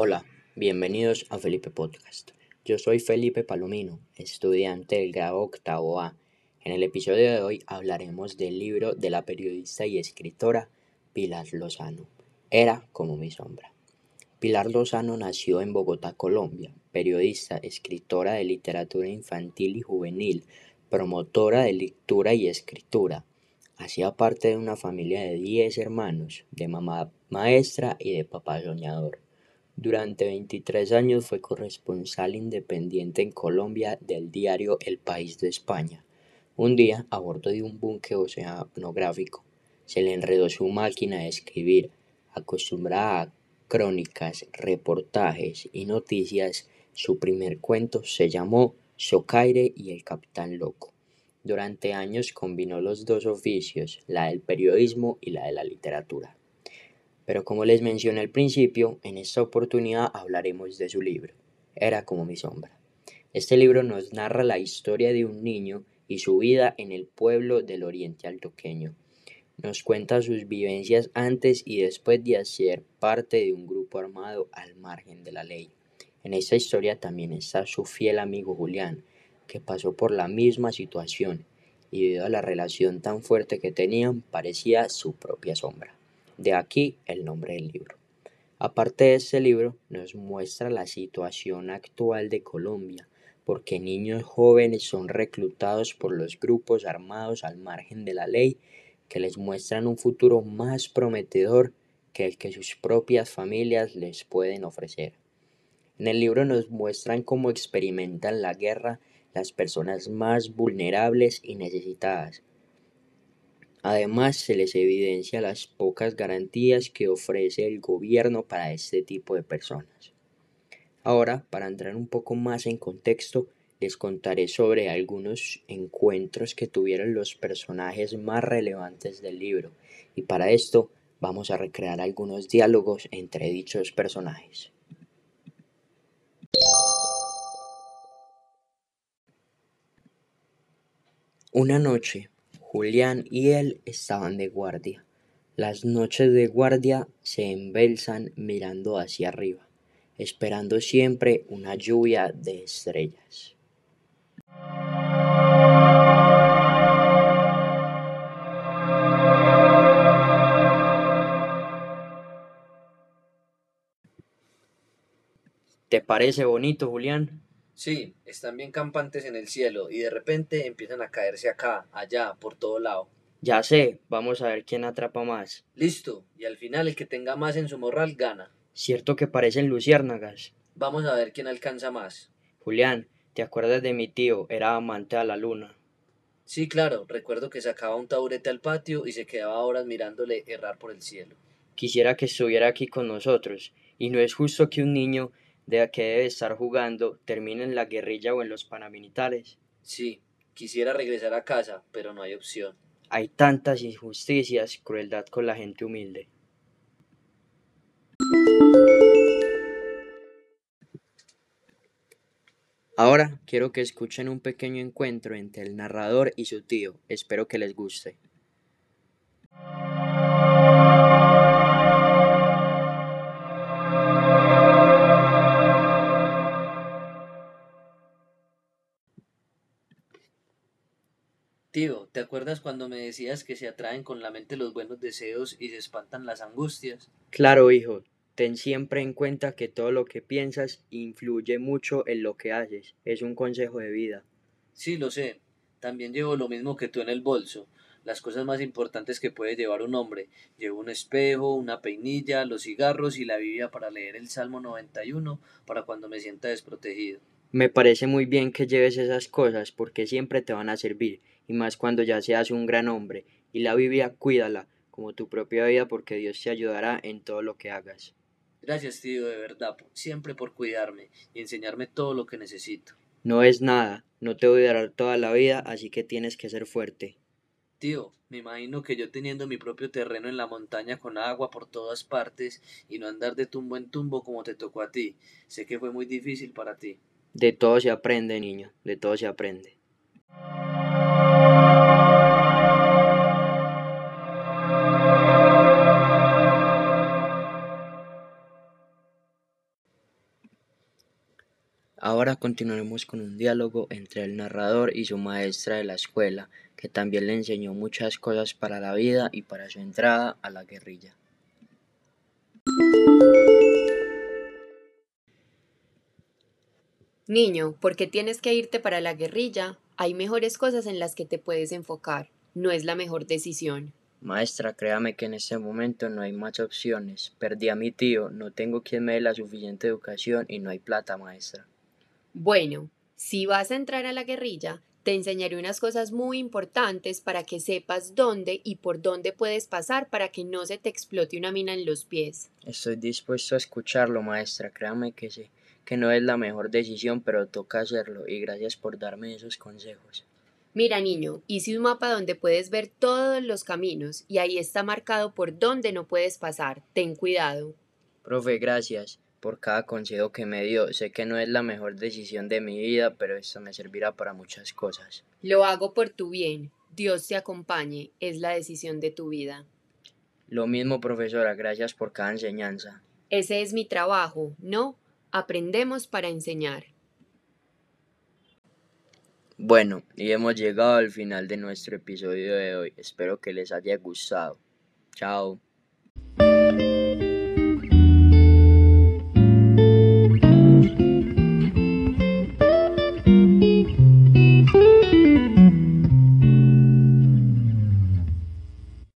Hola, bienvenidos a Felipe Podcast. Yo soy Felipe Palomino, estudiante del grado octavo A. En el episodio de hoy hablaremos del libro de la periodista y escritora Pilar Lozano, Era como mi sombra. Pilar Lozano nació en Bogotá, Colombia, periodista, escritora de literatura infantil y juvenil, promotora de lectura y escritura. Hacía parte de una familia de 10 hermanos, de mamá maestra y de papá soñador. Durante 23 años fue corresponsal independiente en Colombia del diario El País de España. Un día, a bordo de un buque oceanográfico, se le enredó su máquina de escribir, acostumbrada a crónicas, reportajes y noticias. Su primer cuento se llamó Socaire y el Capitán Loco. Durante años combinó los dos oficios, la del periodismo y la de la literatura. Pero como les mencioné al principio, en esta oportunidad hablaremos de su libro, Era como mi sombra. Este libro nos narra la historia de un niño y su vida en el pueblo del oriente altoqueño. Nos cuenta sus vivencias antes y después de ser parte de un grupo armado al margen de la ley. En esta historia también está su fiel amigo Julián, que pasó por la misma situación y debido a la relación tan fuerte que tenían parecía su propia sombra. De aquí el nombre del libro. Aparte de este libro, nos muestra la situación actual de Colombia, porque niños jóvenes son reclutados por los grupos armados al margen de la ley que les muestran un futuro más prometedor que el que sus propias familias les pueden ofrecer. En el libro nos muestran cómo experimentan la guerra las personas más vulnerables y necesitadas, Además, se les evidencia las pocas garantías que ofrece el gobierno para este tipo de personas. Ahora, para entrar un poco más en contexto, les contaré sobre algunos encuentros que tuvieron los personajes más relevantes del libro, y para esto vamos a recrear algunos diálogos entre dichos personajes. Una noche, Julián y él estaban de guardia. Las noches de guardia se embelsan mirando hacia arriba, esperando siempre una lluvia de estrellas. ¿Te parece bonito, Julián? Sí, están bien campantes en el cielo y de repente empiezan a caerse acá, allá, por todo lado. Ya sé, vamos a ver quién atrapa más. Listo, y al final el que tenga más en su morral gana. Cierto que parecen luciérnagas. Vamos a ver quién alcanza más. Julián, ¿te acuerdas de mi tío? Era amante a la luna. Sí, claro, recuerdo que sacaba un taburete al patio y se quedaba horas mirándole errar por el cielo. Quisiera que estuviera aquí con nosotros, y no es justo que un niño de a que debe estar jugando termina en la guerrilla o en los paramilitares. Sí, quisiera regresar a casa, pero no hay opción. Hay tantas injusticias, crueldad con la gente humilde. Ahora quiero que escuchen un pequeño encuentro entre el narrador y su tío. Espero que les guste. Tío, ¿te acuerdas cuando me decías que se atraen con la mente los buenos deseos y se espantan las angustias? Claro, hijo. Ten siempre en cuenta que todo lo que piensas influye mucho en lo que haces. Es un consejo de vida. Sí, lo sé. También llevo lo mismo que tú en el bolso. Las cosas más importantes que puede llevar un hombre. Llevo un espejo, una peinilla, los cigarros y la Biblia para leer el Salmo 91 para cuando me sienta desprotegido. Me parece muy bien que lleves esas cosas porque siempre te van a servir, y más cuando ya seas un gran hombre. Y la Biblia cuídala como tu propia vida porque Dios te ayudará en todo lo que hagas. Gracias, tío, de verdad, siempre por cuidarme y enseñarme todo lo que necesito. No es nada, no te voy a dar toda la vida, así que tienes que ser fuerte. Tío, me imagino que yo teniendo mi propio terreno en la montaña con agua por todas partes y no andar de tumbo en tumbo como te tocó a ti, sé que fue muy difícil para ti. De todo se aprende, niño, de todo se aprende. Ahora continuaremos con un diálogo entre el narrador y su maestra de la escuela, que también le enseñó muchas cosas para la vida y para su entrada a la guerrilla. Niño, ¿por qué tienes que irte para la guerrilla? Hay mejores cosas en las que te puedes enfocar. No es la mejor decisión. Maestra, créame que en este momento no hay más opciones. Perdí a mi tío, no tengo quien me dé la suficiente educación y no hay plata, maestra. Bueno, si vas a entrar a la guerrilla, te enseñaré unas cosas muy importantes para que sepas dónde y por dónde puedes pasar para que no se te explote una mina en los pies. Estoy dispuesto a escucharlo, maestra. Créame que sé que no es la mejor decisión, pero toca hacerlo y gracias por darme esos consejos. Mira, niño, hice un mapa donde puedes ver todos los caminos y ahí está marcado por dónde no puedes pasar. Ten cuidado. Profe, gracias por cada consejo que me dio. Sé que no es la mejor decisión de mi vida, pero esto me servirá para muchas cosas. Lo hago por tu bien. Dios te acompañe. Es la decisión de tu vida. Lo mismo, profesora. Gracias por cada enseñanza. Ese es mi trabajo, ¿no? Aprendemos para enseñar. Bueno, y hemos llegado al final de nuestro episodio de hoy. Espero que les haya gustado. Chao.